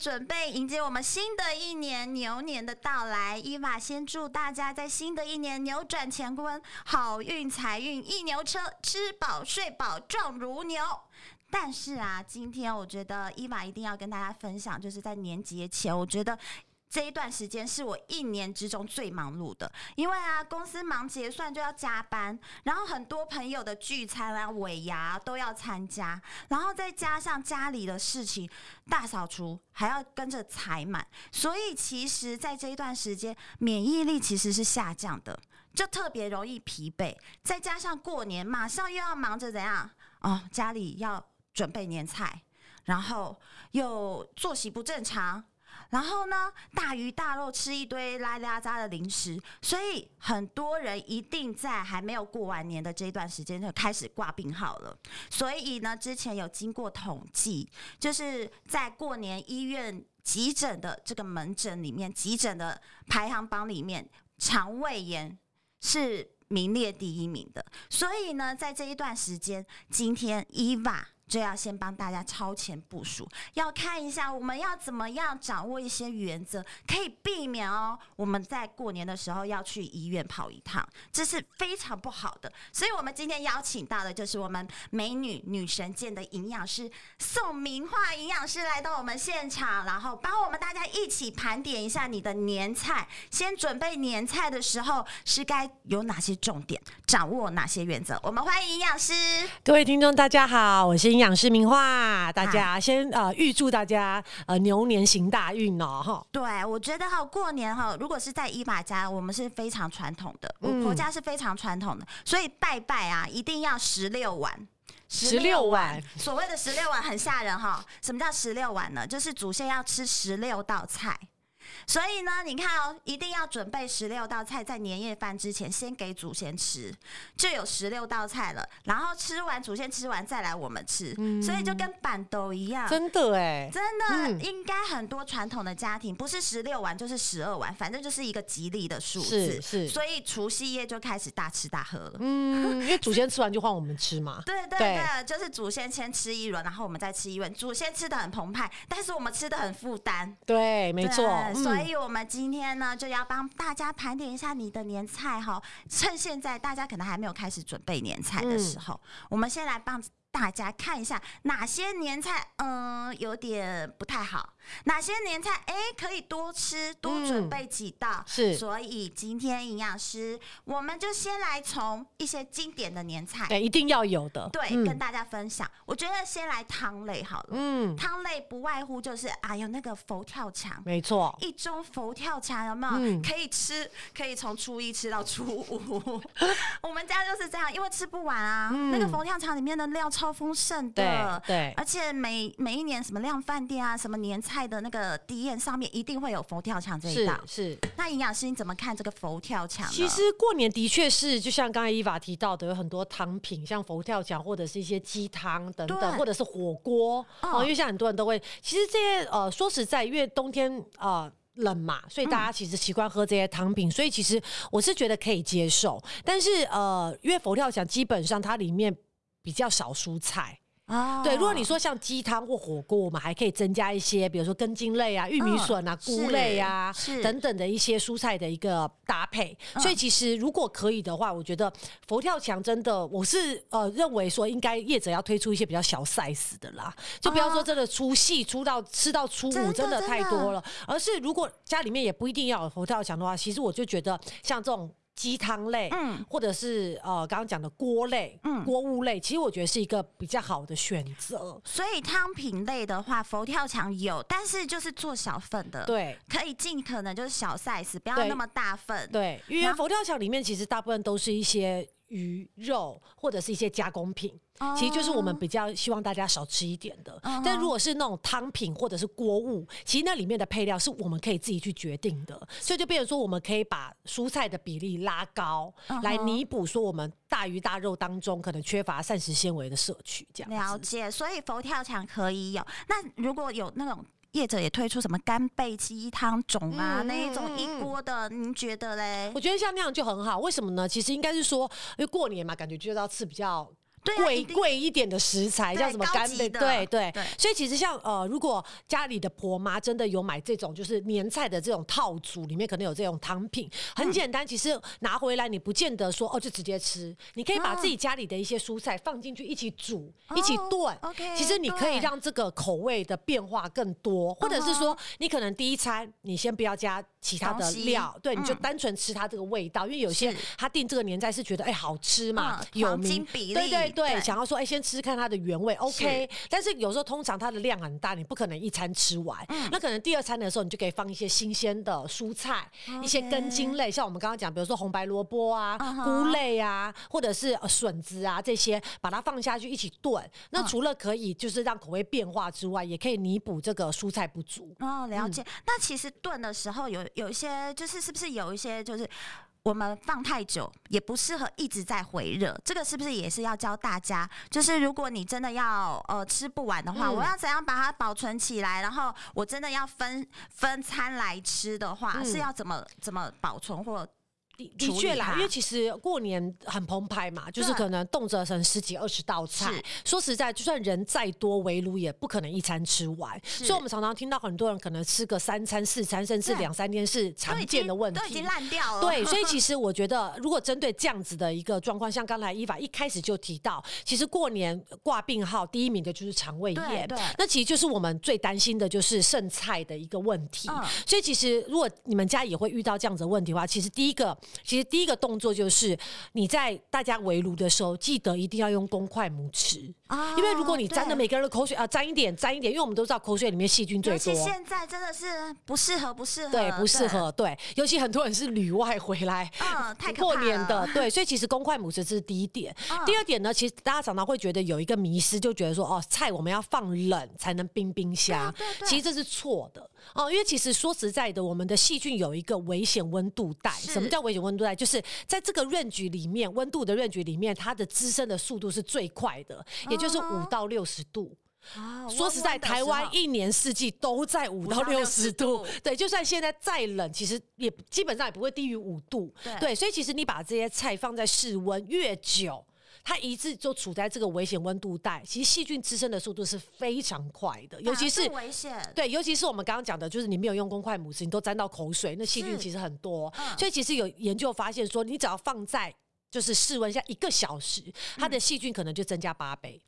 准备迎接我们新的一年牛年的到来，伊娃先祝大家在新的一年扭转乾坤，好运财运一牛车，吃饱睡饱壮如牛。但是啊，今天我觉得伊娃一定要跟大家分享，就是在年节前，我觉得。这一段时间是我一年之中最忙碌的，因为啊，公司忙结算就要加班，然后很多朋友的聚餐啊、尾牙都要参加，然后再加上家里的事情，大扫除还要跟着采满，所以其实，在这一段时间，免疫力其实是下降的，就特别容易疲惫。再加上过年马上又要忙着怎样哦，家里要准备年菜，然后又作息不正常。然后呢，大鱼大肉吃一堆拉拉杂杂的零食，所以很多人一定在还没有过完年的这一段时间就开始挂病号了。所以呢，之前有经过统计，就是在过年医院急诊的这个门诊里面，急诊的排行榜里面，肠胃炎是名列第一名的。所以呢，在这一段时间，今天伊娃。就要先帮大家超前部署，要看一下我们要怎么样掌握一些原则，可以避免哦。我们在过年的时候要去医院跑一趟，这是非常不好的。所以，我们今天邀请到的就是我们美女女神界的营养师宋明樺营养师来到我们现场，然后帮我们大家一起盘点一下你的年菜。先准备年菜的时候是该有哪些重点，掌握哪些原则？我们欢迎营养师。各位听众，大家好，我是。营养师明樺，大家先呃预祝大家呃牛年行大运哦哈。对，我觉得哈过年哈，如果是在伊娃家，我们是非常传统的，我婆家是非常传统的，所以拜拜啊一定要十六碗，十六碗，所谓的十六碗很吓人哈。什么叫十六碗呢？就是祖先要吃十六道菜。所以呢，你看哦，一定要准备十六道菜，在年夜饭之前先给祖先吃，就有十六道菜了。然后吃完，祖先吃完再来我们吃，嗯、所以就跟板豆一样。真的哎，真的、嗯、应该很多传统的家庭不是十六碗就是十二碗，反正就是一个吉利的数字。是是。所以除夕夜就开始大吃大喝了。嗯，因为祖先吃完就换我们吃嘛。对对对，对，就是祖先先吃一轮，然后我们再吃一轮。祖先吃的很澎湃，但是我们吃的很负担。对，没错。所以，我们今天呢，就要帮大家盘点一下你的年菜哈。趁现在大家可能还没有开始准备年菜的时候，嗯、我们先来帮大家看一下哪些年菜，嗯，有点不太好。哪些年菜哎、欸、可以多吃多准备几道？嗯、是，所以今天营养师我们就先来从一些经典的年菜，对，一定要有的，对，嗯、跟大家分享。我觉得先来汤类好了，嗯，汤类不外乎就是哎呦那个佛跳墙，没错，一盅佛跳墙有没有？嗯、可以吃，可以从初一吃到初五。我们家就是这样，因为吃不完啊。嗯、那个佛跳墙里面的料超丰盛的，对，对，而且每每一年什么量饭店啊，什么年菜。的那个底宴上面一定会有佛跳墙这一道，是。是那营养师你怎么看这个佛跳墙？其实过年的确是，就像刚才伊娃提到的，有很多汤品，像佛跳墙或者是一些鸡汤等等，或者是火锅哦。因为像很多人都会，其实这些呃，说实在，因为冬天啊、呃、冷嘛，所以大家其实习惯喝这些汤品，嗯、所以其实我是觉得可以接受。但是呃，因为佛跳墙基本上它里面比较少蔬菜。哦，对，如果你说像鸡汤或火锅，我们还可以增加一些，比如说根茎类啊、玉米笋啊、菇类啊等等的一些蔬菜的一个搭配。所以其实如果可以的话，我觉得佛跳墙真的，我是呃认为说应该业者要推出一些比较小 size 的啦，就不要说真的粗细粗到吃到初五真的太多了，而是如果家里面也不一定要有佛跳墙的话，其实我就觉得像这种。鸡汤类，嗯，或者是呃，刚刚讲的锅类，嗯，锅物类，其实我觉得是一个比较好的选择。所以汤品类的话，佛跳墙有，但是就是做小份的，对，可以尽可能就是小 size，不要那么大份，对，因为佛跳墙里面其实大部分都是一些。鱼肉或者是一些加工品，其实就是我们比较希望大家少吃一点的。但如果是那种汤品或者是锅物，其实那里面的配料是我们可以自己去决定的。所以就变成说，我们可以把蔬菜的比例拉高，来弥补说我们大鱼大肉当中可能缺乏膳食纤维的摄取。这样了解，所以佛跳墙可以有。那如果有那种。业者也推出什么干贝鸡汤种啊，嗯、那一种一锅的，您觉得嘞？我觉得像那样就很好，为什么呢？其实应该是说，因为过年嘛，感觉就是要吃比较。贵贵一点的食材，像什么干贝，对对，对，所以其实像呃，如果家里的婆妈真的有买这种就是年菜的这种套组，里面可能有这种汤品，很简单。其实拿回来你不见得说哦就直接吃，你可以把自己家里的一些蔬菜放进去一起煮，一起炖。OK，其实你可以让这个口味的变化更多，或者是说你可能第一餐你先不要加其他的料，对，你就单纯吃它这个味道，因为有些他订这个年菜是觉得哎好吃嘛，有名，对对。对，对，想要说，哎，先吃吃看它的原味，OK。但是有时候通常它的量很大，你不可能一餐吃完。嗯、那可能第二餐的时候，你就可以放一些新鲜的蔬菜一些根茎类，像我们刚刚讲，比如说红白萝卜啊、uh -huh、菇类啊，或者是笋子啊这些，把它放下去一起炖。那除了可以就是让口味变化之外，也可以弥补这个蔬菜不足。哦，了解。嗯、那其实炖的时候有有一些，就是是不是有一些就是。我们放太久也不适合一直在回热，这个是不是也是要教大家？就是如果你真的要呃吃不完的话，嗯，我要怎样把它保存起来？然后我真的要分分餐来吃的话，嗯，是要怎么怎么保存或？的确啦，因为其实过年很澎湃嘛，就是可能动辄成十几二十道菜。说实在，就算人再多，围炉也不可能一餐吃完。所以我们常常听到很多人可能吃个三餐、四餐，甚至两三天是常见的问题，都已经烂掉了。对，所以 其实我觉得，如果针对这样子的一个状况，像刚才伊法一开始就提到，其实过年挂病号第一名的就是肠胃炎，那其实就是我们最担心的就是剩菜的一个问题。所以其实如果你们家也会遇到这样子的问题的话，其实第一个。其实第一个动作就是你在大家围炉的时候，记得一定要用公筷母匙。啊，因为如果你沾的每个人的口水啊，沾一点，沾一点，因为我们都知道口水里面细菌最多。现在真的是不适合，不适合，对，不适合，对，尤其很多人是旅外回来，嗯，太过年的，对，所以其实公筷母匙这是第一点。第二点呢，其实大家常常会觉得有一个迷失，就觉得说哦，菜我们要放冷才能冰冰箱，其实这是错的。哦，因为其实说实在的，我们的细菌有一个危险温度带，什么叫危险温度带？就是在这个 range 里面，温度的 range 里面，它的滋生的速度是最快的，也就是五到六十度。啊，说实在，台湾一年四季都在五到六十度，对，就算现在再冷，其实也基本上也不会低于五度。对，所以其实你把这些菜放在室温越久。它一直就处在这个危险温度带，其实细菌滋生的速度是非常快的，尤其是危险。对，尤其是我们刚刚讲的，就是你没有用公筷母匙，你都沾到口水，那细菌其实很多。所以其实有研究发现说，你只要放在就是室温下一个小时，它的细菌可能就增加八倍。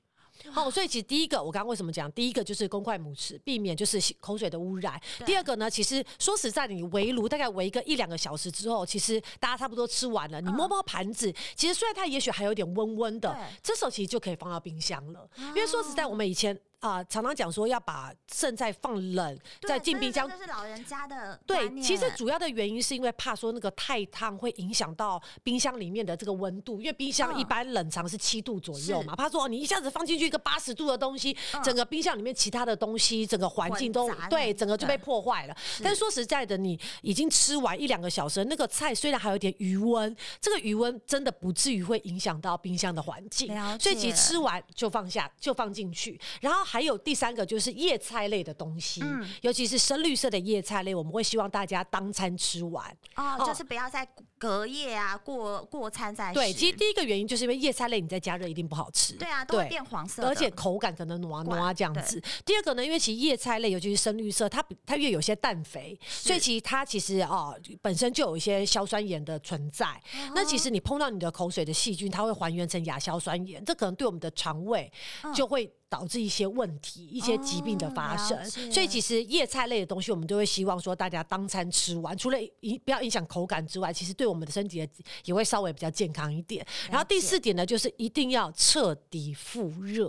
好，所以其实第一个，我刚刚为什么讲？第一个就是公筷母匙，避免就是口水的污染。第二个呢，其实说实在，你围炉大概围个一两个小时之后，其实大家差不多吃完了，你摸摸盘子，其实虽然它也许还有点温温的，这时候其实就可以放到冰箱了。因为说实在，我们以前。啊、呃，常常讲说要把剩菜放冷，再进冰箱。这是老人家的。对，其实主要的原因是因为怕说那个太烫会影响到冰箱里面的这个温度，因为冰箱一般冷藏是七度左右嘛，怕说你一下子放进去一个八十度的东西，整个冰箱里面其他的东西，整个环境都对，整个就被破坏了。但是说实在的，你已经吃完一两个小时，那个菜虽然还有点余温，这个余温真的不至于会影响到冰箱的环境，所以其实吃完就放下，就放进去，然后。还有第三个就是叶菜类的东西，嗯，尤其是深绿色的叶菜类，我们会希望大家当餐吃完。哦，就是不要再隔夜啊，过过餐再吃。对，其实第一个原因就是因为叶菜类你在加热一定不好吃，对啊，都会变黄色，而且口感可能糯糯这样子。第二个呢，因为其实叶菜类尤其是深绿色，它它越有些氮肥，所以其实它其实啊、哦、本身就有一些硝酸盐的存在。哦、那其实你碰到你的口水的细菌，它会还原成亚硝酸盐，这可能对我们的肠胃就会导致一些问题、一些疾病的发生。哦、所以其实叶菜类的东西，我们都会希望说大家当餐吃完，除了影不要影响口感之外，其实对我们的身体也会稍微比较健康一点。然后第四点呢，就是一定要彻底复热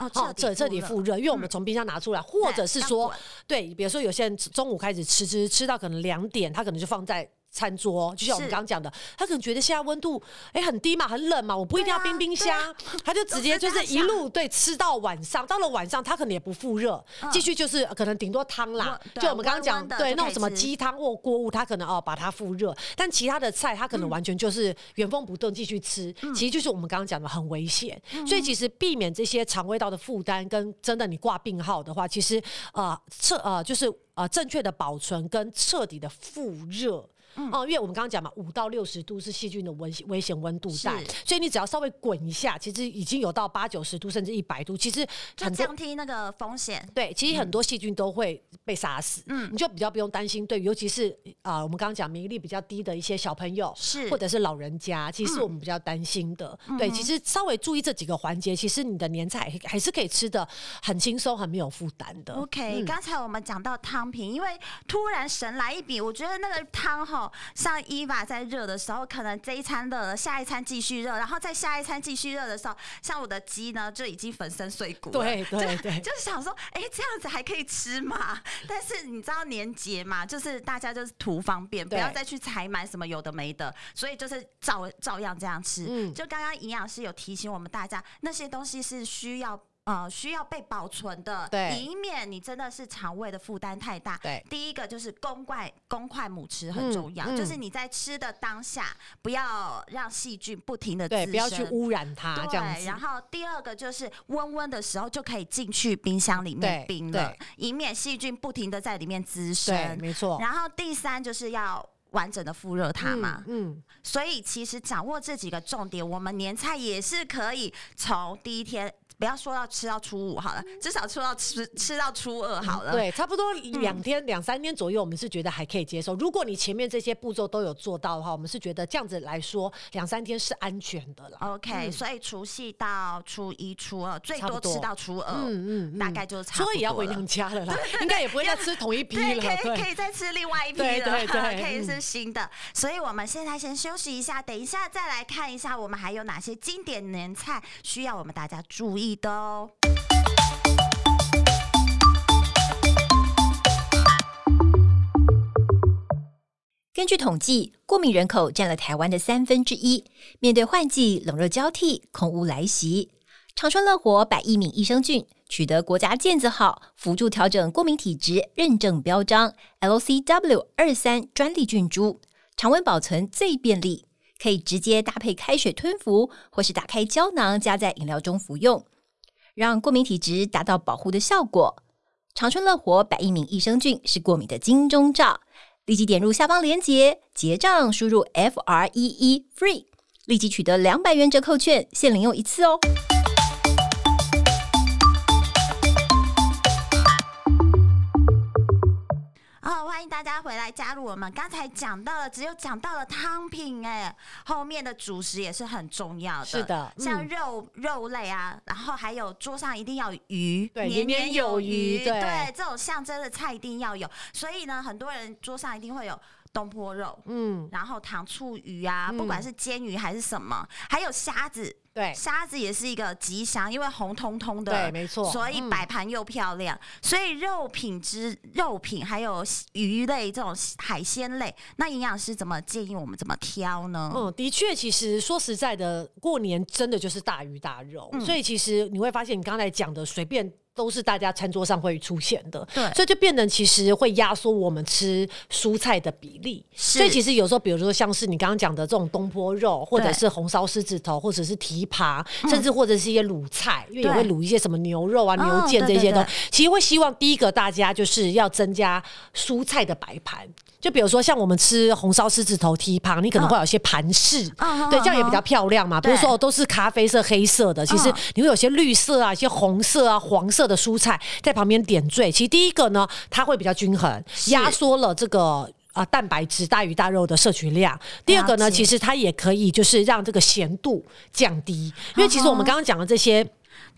哦，彻彻彻底复热，因为我们从冰箱拿出来，嗯、或者是说，对，比如说有些人中午开始吃吃吃到可能两点，他可能就放在。餐桌就像我们刚刚讲的，他可能觉得现在温度哎、欸、很低嘛，很冷嘛，我不一定要冰冰箱，啊啊、他就直接就是一路对吃到晚上，到了晚上他可能也不复热，继、嗯、续就是可能顶多汤啦，就我们刚刚讲对那种什么鸡汤或锅物，他可能哦把它复热，但其他的菜他可能完全就是原封不动继续吃，嗯、其实就是我们刚刚讲的很危险，嗯、所以其实避免这些肠胃道的负担，跟真的你挂病号的话，其实呃彻呃就是呃正确的保存跟彻底的复热。嗯、哦，因为我们刚刚讲嘛，五到六十度是细菌的危危险温度带，所以你只要稍微滚一下，其实已经有到八九十度甚至一百度，其实就降低那个风险。对，其实很多细菌都会被杀死，嗯，你就比较不用担心。对，尤其是啊、呃，我们刚刚讲免疫力比较低的一些小朋友，是或者是老人家，其实是我们比较担心的。嗯、对，其实稍微注意这几个环节，其实你的年菜还是可以吃的很轻松、很没有负担的。OK，刚、嗯、才我们讲到汤品，因为突然神来一笔，我觉得那个汤哈。像伊娃在热的时候，可能这一餐热了，下一餐继续热，然后再下一餐继续热的时候，像我的鸡呢就已经粉身碎骨了。对对对，就，就是想说，哎、欸，这样子还可以吃吗？但是你知道年节嘛，就是大家就是图方便，不要再去采买什么有的没的，所以就是照照样这样吃。嗯，就刚刚营养师有提醒我们大家，那些东西是需要。呃，需要被保存的，对以免你真的是肠胃的负担太大。对，第一个就是公筷公筷母吃很重要，嗯嗯、就是你在吃的当下，不要让细菌不停的滋生，对，不要去污染它。对，这样子。然后第二个就是温温的时候就可以进去冰箱里面冰了，以免细菌不停的在里面滋生。对，没错。然后第三就是要完整的复热它嘛。嗯。嗯，所以其实掌握这几个重点，我们年菜也是可以从第一天。不要说到吃到初五好了，至少吃到吃吃到初二好了。对，差不多两天两、嗯、三天左右，我们是觉得还可以接受。如果你前面这些步骤都有做到的话，我们是觉得这样子来说，两三天是安全的了。OK，、嗯、所以除夕到初一、初二，最多吃到初二，嗯嗯，嗯大概就是差不多。初二也要回娘家了啦，应该也不会再吃同一批了。对，可以可以再吃另外一批了，对对 对，可以是新的。所以我们现在先休息一下，等一下再来看一下我们还有哪些经典年菜需要我们大家注意的哦。根据统计，过敏人口占了台湾的三分之一。面对换季、冷热交替、空污来袭，长春乐活百益敏益生菌取得国家健字号辅助调整过敏体质认证标章 LCW 二三专利菌株，常温保存最便利，可以直接搭配开水吞服，或是打开胶囊加在饮料中服用。让过敏体质达到保护的效果。长春乐活百益敏益生菌是过敏的金钟罩。立即点入下方链接结账，输入 F R E E FREE，立即取得两百元折扣券，限领用一次哦。欢迎大家回来加入我们。刚才讲到了，只有讲到了汤品，哎，后面的主食也是很重要的。是的，嗯、像肉肉类啊，然后还有桌上一定要有鱼，对，年年有余，对，对，这种象征的菜一定要有。所以呢，很多人桌上一定会有东坡肉，嗯，然后糖醋鱼啊，嗯、不管是煎鱼还是什么，还有虾子。对，虾子也是一个吉祥，因为红彤彤的，对，没错，所以摆盘又漂亮。嗯、所以肉品之肉品，还有鱼类这种海鲜类，那营养师怎么建议我们怎么挑呢？嗯，的确，其实说实在的，过年真的就是大鱼大肉，嗯、所以其实你会发现，你刚才讲的随便。都是大家餐桌上会出现的，对，所以就变成其实会压缩我们吃蔬菜的比例。所以其实有时候，比如说像是你刚刚讲的这种东坡肉，或者是红烧狮子头，或者是蹄膀，甚至或者是一些卤菜，因为也会卤一些什么牛肉啊、牛腱这些的。其实会希望第一个大家就是要增加蔬菜的摆盘。就比如说像我们吃红烧狮子头、蹄膀，你可能会有些盘饰，对，这样也比较漂亮嘛。比如说哦，都是咖啡色、黑色的，其实你会有些绿色啊、一些红色啊、黄色的蔬菜在旁边点缀。其实第一个呢，它会比较均衡，压缩了这个啊蛋白质、大鱼大肉的摄取量。第二个呢，其实它也可以就是让这个咸度降低，因为其实我们刚刚讲的这些。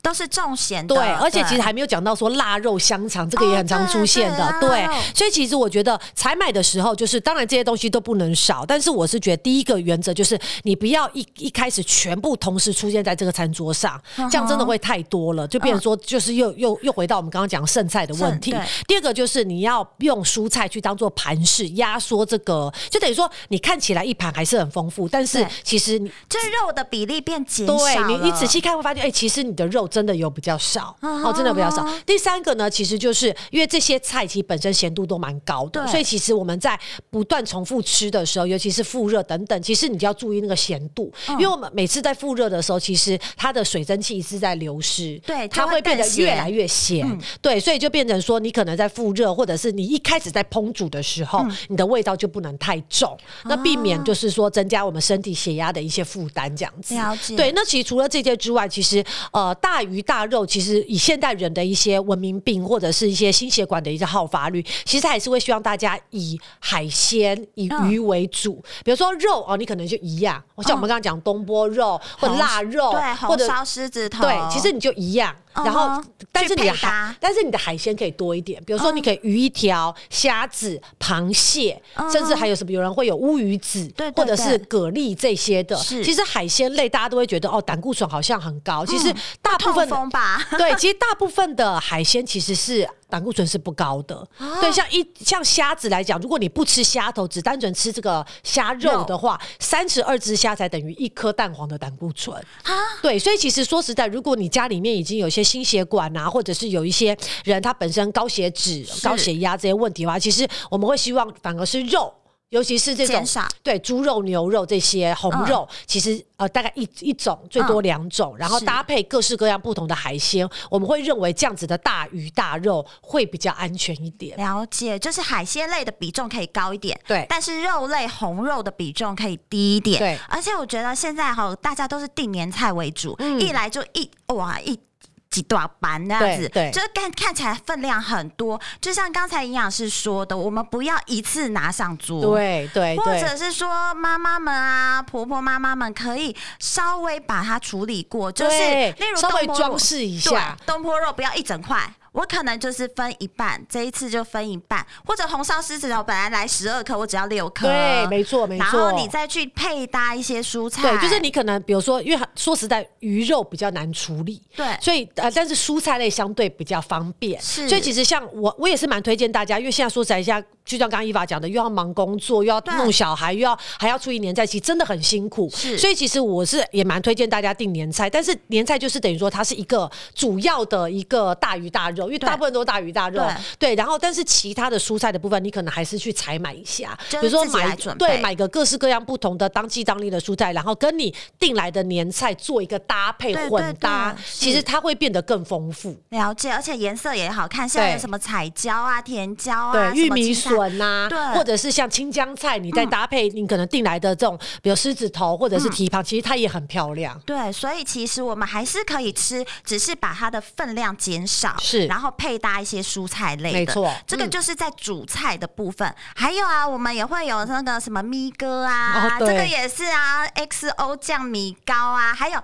都是重咸的，对，而且其实还没有讲到说腊肉香肠，这个也很常出现的，哦、对，对，对。所以其实我觉得采买的时候，就是当然这些东西都不能少，但是我是觉得第一个原则就是你不要一一开始全部同时出现在这个餐桌上，这样真的会太多了，就变成说就是又又又回到我们刚刚讲剩菜的问题。第二个就是你要用蔬菜去当做盘式，压缩这个，就等于说你看起来一盘还是很丰富，但是其实你这肉的比例变减少。对，你你仔细看会发现，哎、欸，其实你的肉。真的有比较少哦，真的比较少。第三个呢，其实就是因为这些菜其实本身咸度都蛮高的，所以其实我们在不断重复吃的时候，尤其是复热等等，其实你就要注意那个咸度，因为我们每次在复热的时候，其实它的水蒸气是在流失，对，它会变得越来越咸，对，所以就变成说，你可能在复热或者是你一开始在烹煮的时候，你的味道就不能太重，那避免就是说增加我们身体血压的一些负担，这样子。对，那其实除了这些之外，其实呃大。鱼大肉，其实以现代人的一些文明病或者是一些心血管的一些好发率，其实还是会希望大家以海鲜、以鱼为主。嗯、比如说肉哦，你可能就一样，像我们刚刚讲东坡肉或者腊肉，对，或者红烧狮子头，对，其实你就一样。然后，但是你的海，但是你的海鲜可以多一点，比如说你可以鱼一条、虾子、螃蟹，甚至还有什么？有人会有乌鱼子，或者是蛤蜊这些的。其实海鲜类大家都会觉得哦，胆固醇好像很高。其实大部分对，其实大部分的海鲜其实是。胆固醇是不高的，啊、对，像一像虾子来讲，如果你不吃虾头，只单纯吃这个虾肉的话，三十二只虾才等于一颗蛋黄的胆固醇啊。对，所以其实说实在，如果你家里面已经有一些心血管啊，或者是有一些人他本身高血脂、高血压这些问题的话，其实我们会希望反而是肉。尤其是这种对猪肉、牛肉这些红肉，嗯、其实呃大概一一种最多两种，嗯、然后搭配各式各样不同的海鲜，我们会认为这样子的大鱼大肉会比较安全一点。了解，就是海鲜类的比重可以高一点，对，但是肉类红肉的比重可以低一点，对。而且我觉得现在哈，大家都是订年菜为主，嗯、一来就一哇一。几大板那样子，对，对。就是看看起来分量很多，就像刚才营养师说的，我们不要一次拿上桌，对对，对。或者是说妈妈们啊，婆婆妈妈们可以稍微把它处理过，就是例如稍微装饰一下，东坡肉不要一整块。我可能就是分一半，这一次就分一半，或者红烧狮子头本来来十二颗，我只要六颗。对，没错，没错。然后你再去配搭一些蔬菜。对，就是你可能比如说，因为说实在，鱼肉比较难处理，对，所以呃，但是蔬菜类相对比较方便。是。所以其实像我，我也是蛮推荐大家，因为现在说实在一下，就像刚刚伊娃讲的，又要忙工作，又要弄小孩，又要还要处理年菜，其实真的很辛苦。是。所以其实我是也蛮推荐大家订年菜，但是年菜就是等于说它是一个主要的一个大鱼大肉，因为大部分都大鱼。大肉对，对，然后但是其他的蔬菜的部分，你可能还是去采买一下，比如说买对买个各式各样不同的当季当令的蔬菜，然后跟你订来的年菜做一个搭配混搭，其实它会变得更丰富。了解，而且颜色也好看，像有什么彩椒啊、甜椒啊，对，玉米笋啊，对，或者是像青江菜，你再搭配你可能订来的这种，比如狮子头或者是蹄膀，其实它也很漂亮。对，所以其实我们还是可以吃，只是把它的分量减少，是，然后配搭一些。蔬菜类的，没错，这个就是在主菜的部分。嗯、还有啊，我们也会有那个什么咪哥啊，哦、这个也是啊，XO 酱米糕啊，还有。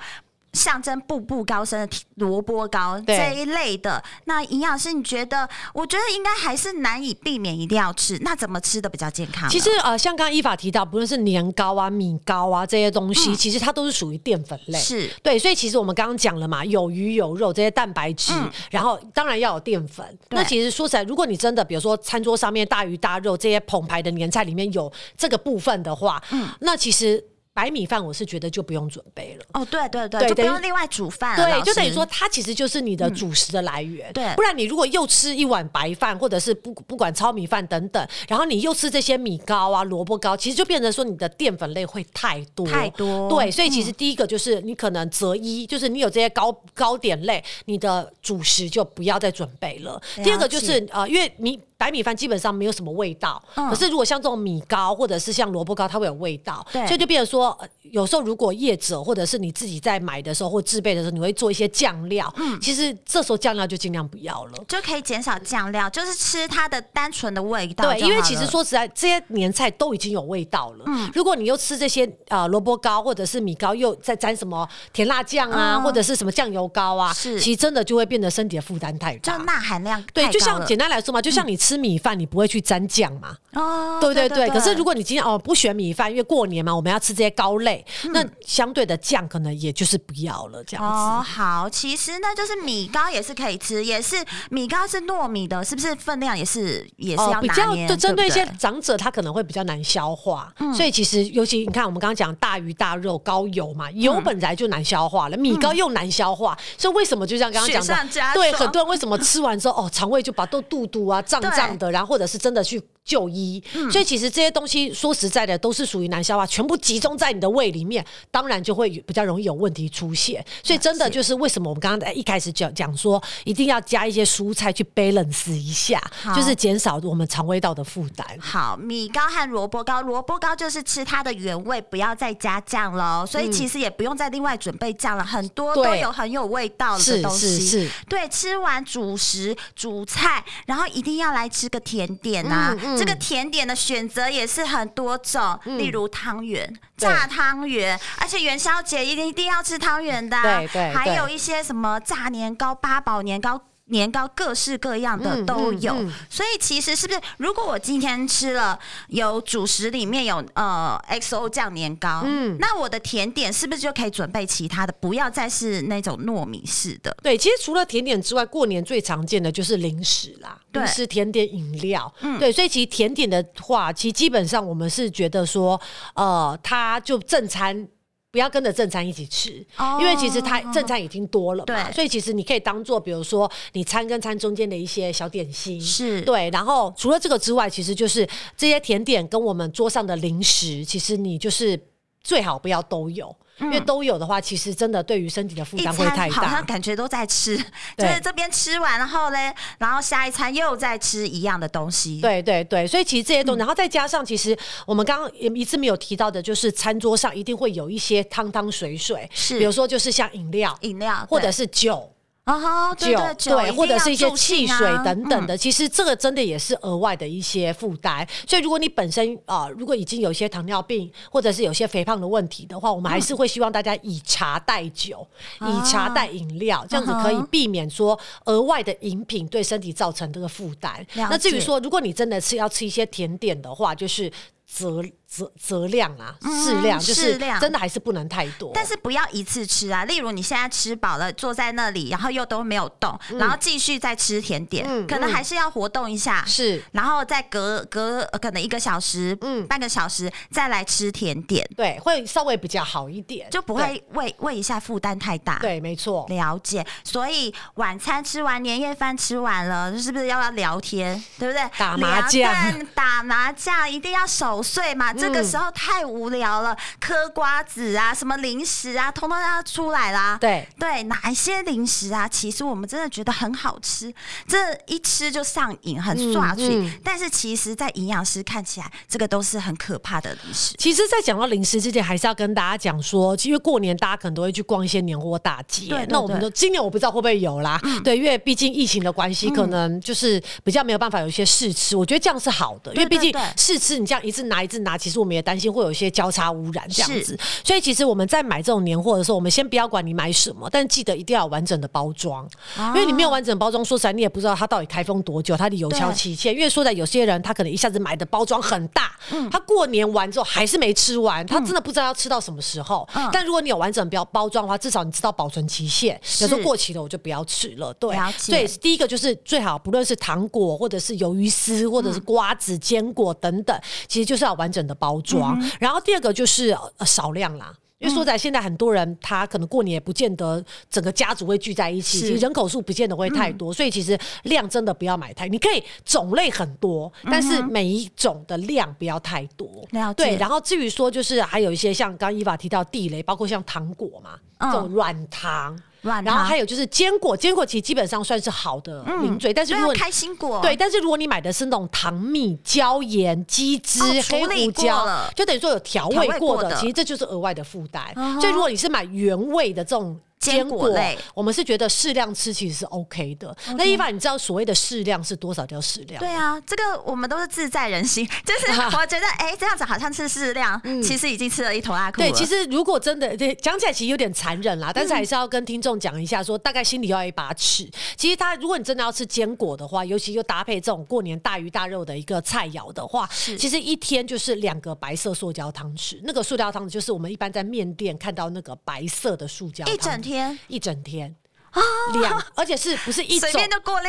象征步步高升的萝卜糕这一类的，那营养师，你觉得？我觉得应该还是难以避免，一定要吃。那怎么吃的比较健康？其实呃，像刚刚依法提到，不论是年糕啊、米糕啊这些东西，嗯、其实它都是属于淀粉类。是对，所以其实我们刚刚讲了嘛，有鱼有肉这些蛋白质，嗯、然后当然要有淀粉。那其实说起来，如果你真的比如说餐桌上面大鱼大肉这些澎湃的年菜里面有这个部分的话，嗯，那其实。白米饭我是觉得就不用准备了。哦，对对对，就不用另外煮饭。对，就等于说它其实就是你的主食的来源。对，不然你如果又吃一碗白饭，或者是不不管糙米饭等等，然后你又吃这些米糕啊、萝卜糕，其实就变成说你的淀粉类会太多太多。对，所以其实第一个就是你可能择一，就是你有这些糕糕点类，你的主食就不要再准备了。第二个就是呃，因为你。白米饭基本上没有什么味道，嗯、可是如果像这种米糕或者是像萝卜糕，它会有味道，对。所以就变成说，有时候如果业者或者是你自己在买的时候或制备的时候，你会做一些酱料，嗯，其实这时候酱料就尽量不要了，就可以减少酱料，就是吃它的单纯的味道。对，因为其实说实在，这些年菜都已经有味道了，嗯，如果你又吃这些呃萝卜糕或者是米糕，又再沾什么甜辣酱啊，嗯、或者是什么酱油膏啊，是，其实真的就会变得身体的负担太大，就钠含量对，就像简单来说嘛，就像你吃。吃米饭你不会去沾酱嘛？哦，对对对。可是如果你今天哦不选米饭，因为过年嘛，我们要吃这些糕类，嗯、那相对的酱可能也就是不要了这样子。哦，好，其实呢，就是米糕也是可以吃，也是米糕是糯米的，是不是分量也是也是要？哦、比较就针对一些长者，他可能会比较难消化，嗯、所以其实尤其你看我们刚刚讲大鱼大肉高油嘛，油本来就难消化了，米糕又难消化，嗯、所以为什么就像刚刚讲的，对很多人为什么吃完之后哦肠胃就把都肚肚啊 胀胀。样的，然后或者是真的去。就医，嗯、所以其实这些东西说实在的都是属于难消化，全部集中在你的胃里面，当然就会比较容易有问题出现。所以真的就是为什么我们刚刚在一开始讲讲说，一定要加一些蔬菜去 balance 一下，就是减少我们肠胃道的负担。好，米糕和萝卜糕，萝卜糕就是吃它的原味，不要再加酱了。所以其实也不用再另外准备酱了，很多都有很有味道的东西。是是是，对，吃完主食主菜，然后一定要来吃个甜点啊。嗯嗯这个甜点的选择也是很多种，嗯、例如汤圆、炸汤圆，而且元宵节一定一定要吃汤圆的，对对，还有一些什么炸年糕、八宝年糕。年糕各式各样的都有，嗯嗯嗯、所以其实是不是？如果我今天吃了有主食里面有呃 XO 酱年糕，嗯，那我的甜点是不是就可以准备其他的？不要再是那种糯米式的。对，其实除了甜点之外，过年最常见的就是零食啦，对零食、甜点、饮料。嗯，对，所以其实甜点的话，其实基本上我们是觉得说，呃，它就正餐。不要跟着正餐一起吃，哦、因为其实它正餐已经多了嘛，所以其实你可以当做，比如说你餐跟餐中间的一些小点心，是。对。然后除了这个之外，其实就是这些甜点跟我们桌上的零食，其实你就是最好不要都有。因为都有的话，其实真的对于身体的负担会太大。好像感觉都在吃，就是这边吃完，然后嘞，然后下一餐又在吃一样的东西。对对对，所以其实这些东西，嗯、然后再加上，其实我们刚刚也一直没有提到的，就是餐桌上一定会有一些汤汤水水，是，比如说就是像饮料、饮料或者是酒。哦，对对酒，对，或者是一些汽水等等的，其实这个真的也是额外的一些负担。所以如果你本身啊，如果已经有一些糖尿病或者是有些肥胖的问题的话，我们还是会希望大家以茶代酒，以茶代饮料，这样子可以避免说额外的饮品对身体造成这个负担。那至于说，如果你真的是要吃一些甜点的话，就是。择择择量啊，适量，就是真的还是不能太多，但是不要一次吃啊。例如你现在吃饱了，坐在那里，然后又都没有动，然后继续再吃甜点，可能还是要活动一下，是，然后再隔隔可能一个小时，嗯，半个小时再来吃甜点，对，会稍微比较好一点，就不会胃胃一下负担太大。对，没错，了解。所以晚餐吃完，年夜饭吃完了，是不是要要聊天？对不对？打麻将，打麻将一定要守。岁嘛，这个时候太无聊了，嗑瓜子啊，什么零食啊，通通要出来啦。对对，哪一些零食啊？其实我们真的觉得很好吃，这一吃就上瘾，很刷嘴。嗯嗯、但是其实，在营养师看起来，这个都是很可怕的零食。其实，在讲到零食之前，还是要跟大家讲说，因为过年大家可能都会去逛一些年货大街。那我们说今年我不知道会不会有啦。嗯、对，因为毕竟疫情的关系，可能就是比较没有办法有一些试吃。我觉得这样是好的，因为毕竟试吃你这样一次拿一次拿，其实我们也担心会有一些交叉污染这样子，所以其实我们在买这种年货的时候，我们先不要管你买什么，但记得一定要有完整的包装，因为你没有完整的包装，说实在你也不知道它到底开封多久，它的有效期限。因为说在有些人他可能一下子买的包装很大，他过年完之后还是没吃完，他真的不知道要吃到什么时候。但如果你有完整的包装的话，至少你知道保存期限，有时候过期了我就不要吃了。对，所以第一个就是最好不论是糖果或者是鱿鱼丝或者是瓜子、坚果等等，其实。就是要完整的包装。嗯、然后第二个就是、呃、少量啦。因为说在现在很多人他可能过年也不见得整个家族会聚在一起，其实人口数不见得会太多，所以其实量真的不要买太。你可以种类很多，但是每一种的量不要太多。对，然后至于说就是还有一些像刚刚伊娃提到地雷，包括像糖果嘛，这种软糖。然后还有就是坚果，坚果其实基本上算是好的零嘴，但是如果开心果，对，但是如果你买的是那种糖蜜、椒盐、鸡汁、黑胡椒，就等于说有调味过的，其实这就是额外的负担。所以如果你是买原味的这种。坚果类，我们是觉得适量吃其实是 OK 的。Okay. 那一凡，你知道所谓的适量是多少叫适量？对啊，这个我们都是自在人心。就是 我觉得，哎、欸，这样子好像吃适量，嗯、其实已经吃了一头拉苦。对，其实如果真的对讲起来，其实有点残忍啦。但是还是要跟听众讲一下说，说大概心里要有一把尺。其实他，如果你真的要吃坚果的话，尤其又搭配这种过年大鱼大肉的一个菜肴的话，其实一天就是两个白色塑胶汤匙。那个塑胶汤匙就是我们一般在面店看到那个白色的塑胶，一整天，一整天。啊，两，而且是不是一种，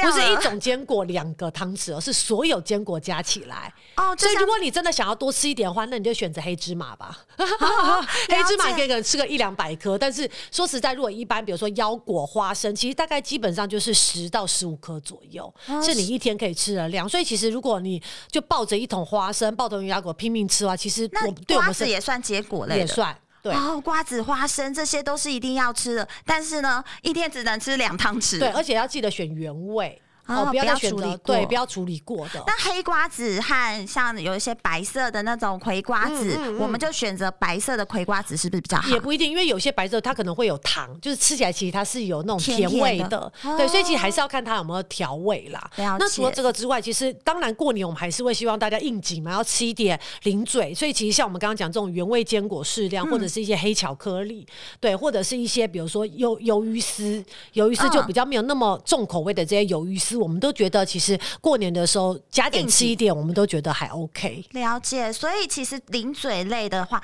不是一种坚果两个汤匙，而是所有坚果加起来哦。所以如果你真的想要多吃一点的话，那你就选择黑芝麻吧。哦、黑芝麻可以可能吃个一两百颗，但是说实在，如果一般比如说腰果、花生，其实大概基本上就是十到十五颗左右，哦、是你一天可以吃的量。所以其实如果你就抱着一桶花生、抱着腰果拼命吃的话，其实我对我们是也算结果类的，也算。对哦，瓜子、花生这些都是一定要吃的，但是呢，一天只能吃两汤匙。对，而且要记得选原味。哦，不要处理过，对，不要处理过的。那黑瓜子和像有一些白色的那种葵瓜子，嗯嗯嗯、我们就选择白色的葵瓜子，是不是比较好？也不一定，因为有些白色它可能会有糖，就是吃起来其实它是有那种甜味的。对，所以其实还是要看它有没有调味啦。哦、那除了这个之外，其实当然过年我们还是会希望大家应景嘛，要吃一点零嘴。所以其实像我们刚刚讲这种原味坚果适量，或者是一些黑巧克力，嗯、对，或者是一些比如说鱿鱿鱼丝，鱿鱼丝就比较没有那么重口味的这些鱿鱼丝，我们都觉得其实。其实过年的时候加点吃一点，我们都觉得还 OK。了解，所以其实零嘴类的话。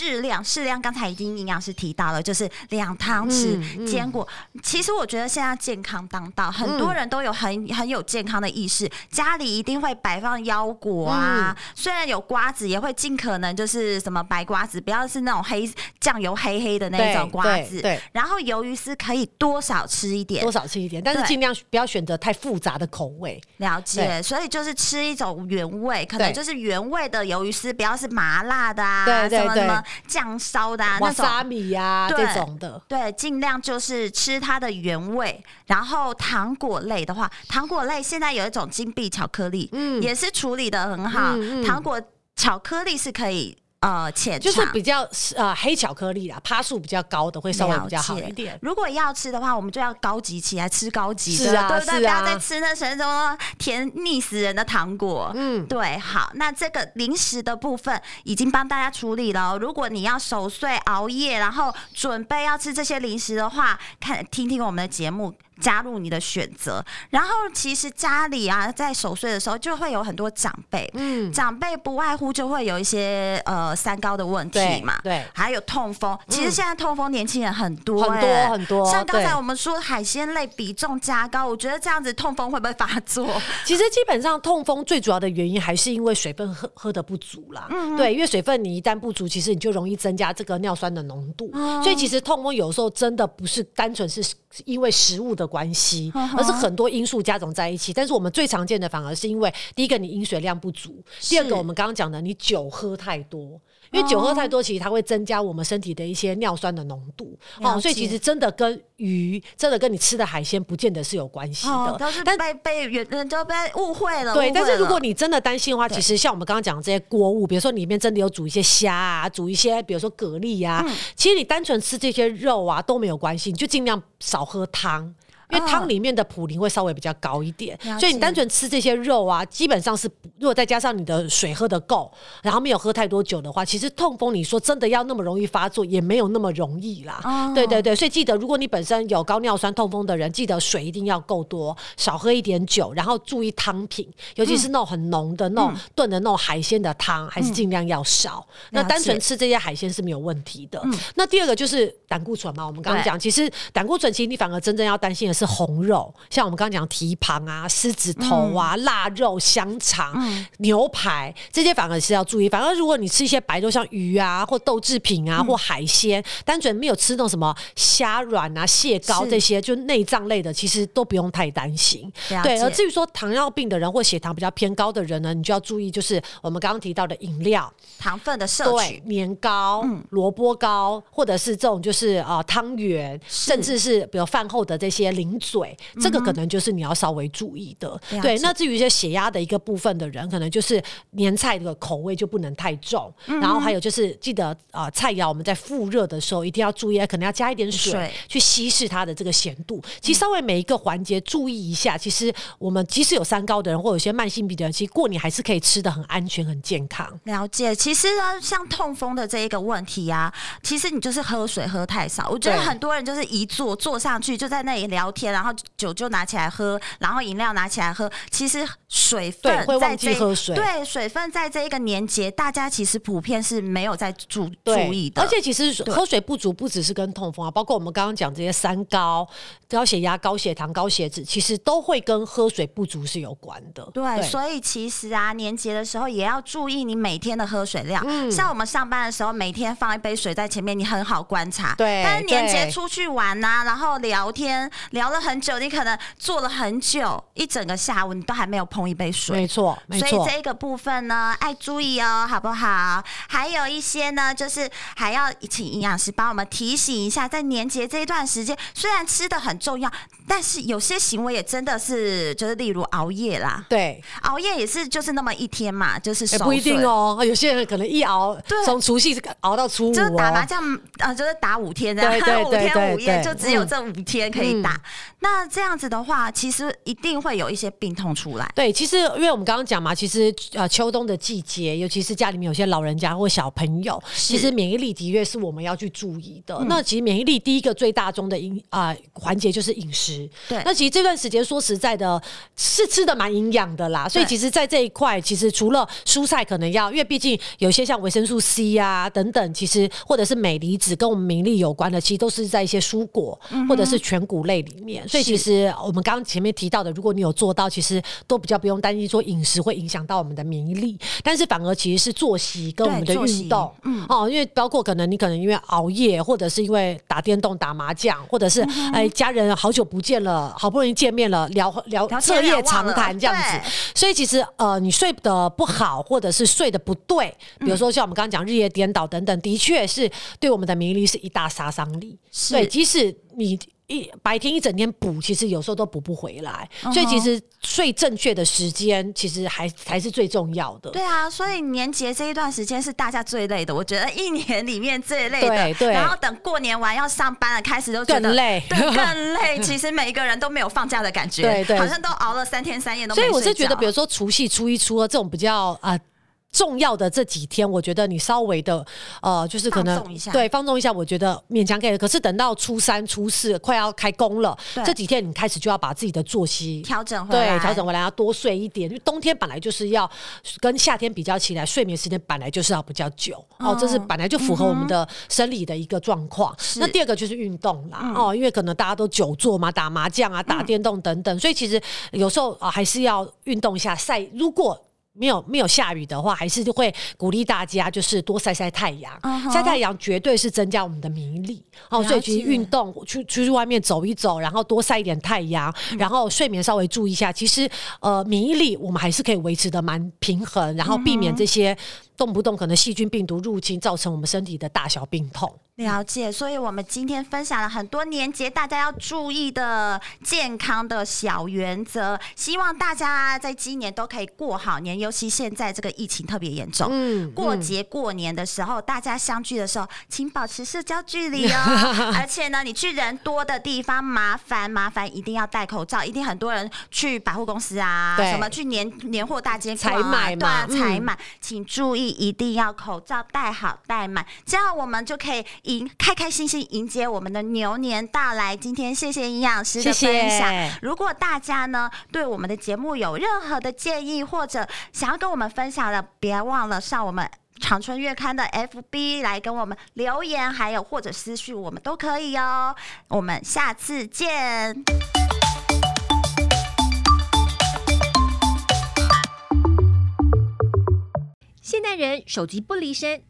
适量，适量。刚才已经营养师提到了，就是两汤匙坚果。其实我觉得现在健康当道，很多人都有很很有健康的意识，家里一定会摆放腰果啊。嗯、虽然有瓜子，也会尽可能就是什么白瓜子，不要是那种黑酱油黑黑的那种瓜子。然后鱿鱼丝可以多少吃一点，多少吃一点，但是尽量不要选择太复杂的口味。了解。所以就是吃一种原味，可能就是原味的鱿鱼丝，不要是麻辣的啊。对对对。酱烧的啊，那种沙米呀，这种的，对，尽量就是吃它的原味。然后糖果类的话，糖果类现在有一种金币巧克力，嗯，也是处理的很好。嗯嗯、糖果巧克力是可以。呃，浅就是比较呃黑巧克力啦，趴数比较高的会稍微比较好一点。如果要吃的话，我们就要高级起来吃高级的，是啊，对不对？不要再吃那什么甜腻死人的糖果。嗯，对。好，那这个零食的部分已经帮大家处理了。如果你要守岁熬夜，然后准备要吃这些零食的话，看听听我们的节目。加入你的选择，然后其实家里啊，在守岁的时候就会有很多长辈，嗯，长辈不外乎就会有一些呃三高的问题嘛，对，对还有痛风。其实现在痛风年轻人很多、欸，很多很多。像刚才我们说海鲜类比重加高，我觉得这样子痛风会不会发作？其实基本上痛风最主要的原因还是因为水分喝喝的不足啦，嗯，对，因为水分你一旦不足，其实你就容易增加这个尿酸的浓度，嗯、所以其实痛风有时候真的不是单纯是因为食物的关系，而是很多因素加总在一起。但是我们最常见的反而是因为第一个你饮水量不足，第二个我们刚刚讲的你酒喝太多，因为酒喝太多其实它会增加我们身体的一些尿酸的浓度哦，所以其实真的跟鱼真的跟你吃的海鲜不见得是有关系的，但被被人都被误会了。对，但是如果你真的担心的话，其实像我们刚刚讲的这些锅物，比如说里面真的有煮一些虾啊，煮一些比如说蛤蜊啊，其实你单纯吃这些肉啊都没有关系，你就尽量少喝汤。因为汤里面的普林会稍微比较高一点，哦、所以你单纯吃这些肉啊，基本上是如果再加上你的水喝得够，然后没有喝太多酒的话，其实痛风你说真的要那么容易发作也没有那么容易啦。哦、对对对，所以记得如果你本身有高尿酸痛风的人，记得水一定要够多，少喝一点酒，然后注意汤品，尤其是那种很浓的那种炖的那种海鲜的汤，还是尽量要少。嗯、那单纯吃这些海鲜是没有问题的。嗯、那第二个就是胆固醇嘛，我们刚刚讲，其实胆固醇其实你反而真正要担心的是。是红肉，像我们刚刚讲蹄膀啊、狮子头啊、嗯、腊肉、香肠、嗯、牛排这些，反而是要注意。反而如果你吃一些白肉，像鱼啊或豆制品啊、嗯、或海鲜，单纯没有吃那种什么虾软啊、蟹膏这些，就内脏类的，其实都不用太担心。对，而至于说糖尿病的人或血糖比较偏高的人呢，你就要注意，就是我们刚刚提到的饮料、糖分的摄取、年糕、萝卜糕，或者是这种就是啊汤圆，甚至是比如饭后的这些零嘴，这个可能就是你要稍微注意的。对，那至于一些血压的一个部分的人，可能就是年菜的口味就不能太重，然后还有就是记得啊菜肴我们在复热的时候一定要注意，可能要加一点水去稀释它的这个咸度。其实稍微每一个环节注意一下，其实我们即使有三高的人或有些慢性病的人，其实过年还是可以吃的很安全、很健康。了解，其实呢，像痛风的这一个问题啊，其实你就是喝水喝太少。我觉得很多人就是一坐坐上去就在那里聊天，然后酒就拿起来喝，然后饮料拿起来喝。其实水分在这喝水，对，水分在这一个年节，大家其实普遍是没有在注注意的。而且其实喝水不足不只是跟痛风啊，包括我们刚刚讲这些三高、高血压、高血糖、高血脂，其实都会跟喝水不足是有关的。对，对所以其实啊，年节的时候也要注意你每天的喝水量。嗯，像我们上班的时候，每天放一杯水在前面，你很好观察。对，但是年节出去玩呐、啊，然后聊天聊了很久，你可能坐了很久，一整个下午你都还没有碰一杯水。没错，没错。所以这个部分呢，爱注意哦，好不好？还有一些呢，就是还要请营养师帮我们提醒一下，在年节这一段时间，虽然吃的很重要，但是有些行为也真的是，就是例如熬夜啦。对，熬夜也是就是那么一天嘛，就是也不一定哦。有些人可能一熬，从除夕熬到初五、哦，就是打麻将啊，就是打五天这样，对对对对对 五天五夜就只有这五天可以打。嗯、那这样子的话，其实一定会有一些病痛出来。对，其实因为我们刚刚讲嘛，其实呃秋冬的季节，尤其是家里面有些老人家或小朋友，其实免疫力的确是我们要去注意的。嗯、那其实免疫力第一个最大宗的饮啊环节就是饮食。对，那其实这段时间说实在的，是吃的蛮营养的啦。所以其实，在这一块，其实除了蔬菜可能要，因为毕竟有些像维生素 C 啊等等，其实或者是镁离子跟我们免疫力有关的，其实都是在一些蔬果或者是全谷类里面。嗯、所以其实我们刚刚前面提到的，如果你有做到，其实都比较不用担心说饮食会影响到我们的免疫力。但是反而其实是作息跟我们的运动，嗯哦，因为包括可能你可能因为熬夜，或者是因为打电动、打麻将，或者是哎家人好久不见了，好不容易见面了，聊聊彻夜长谈这样子。所以其实呃，你睡得不好，或者是睡得不对，比如说像我们刚刚讲日夜颠倒等等，的确是对我们的免疫力是一大杀伤力。对，即使你。一白天一整天补，其实有时候都补不回来，所以其实最正确的时间，其实还才是最重要的。对啊，所以年节这一段时间是大家最累的，我觉得一年里面最累的。对对。然后等过年完要上班了，开始都觉得更累，对，更 累。其实每一个人都没有放假的感觉，对对，好像都熬了三天三夜都没。所以我是觉得，比如说除夕、初一、初二这种比较啊。呃重要的这几天，我觉得你稍微的，呃，就是可能放松一下，对，放纵一下，我觉得勉强可以。可是等到初三、初四快要开工了，这几天你开始就要把自己的作息调整回来，对，调整回来要多睡一点。因为冬天本来就是要跟夏天比较起来，睡眠时间本来就是要比较久哦，这是本来就符合我们的生理的一个状况。那第二个就是运动啦，哦，因为可能大家都久坐嘛，打麻将啊，打电动等等，所以其实有时候啊，还是要运动一下。晒如果。没有没有下雨的话，还是会鼓励大家就是多晒晒太阳。Uh huh. 晒太阳绝对是增加我们的免疫力。哦，所以其实运动，去出去外面走一走，然后多晒一点太阳，然后睡眠稍微注意一下，其实呃免疫力我们还是可以维持的蛮平衡，然后避免这些。动不动可能细菌病毒入侵，造成我们身体的大小病痛。了解，所以我们今天分享了很多年节大家要注意的健康的小原则，希望大家在今年都可以过好年。尤其现在这个疫情特别严重，嗯，过节过年的时候，大家相聚的时候，请保持社交距离哦。而且呢，你去人多的地方，麻烦麻烦一定要戴口罩。一定很多人去百货公司啊，什么去年年货大街采买嘛，采买，请注意。一定要口罩戴好戴满，这样我们就可以迎，开开心心迎接我们的牛年到来，今天谢谢营养师的分享。如果大家呢，对我们的节目有任何的建议，或者想要跟我们分享的，别忘了上我们长春月刊的 FB 来跟我们留言，还有或者私讯我们都可以哦。我们下次见。现代人手机不离身。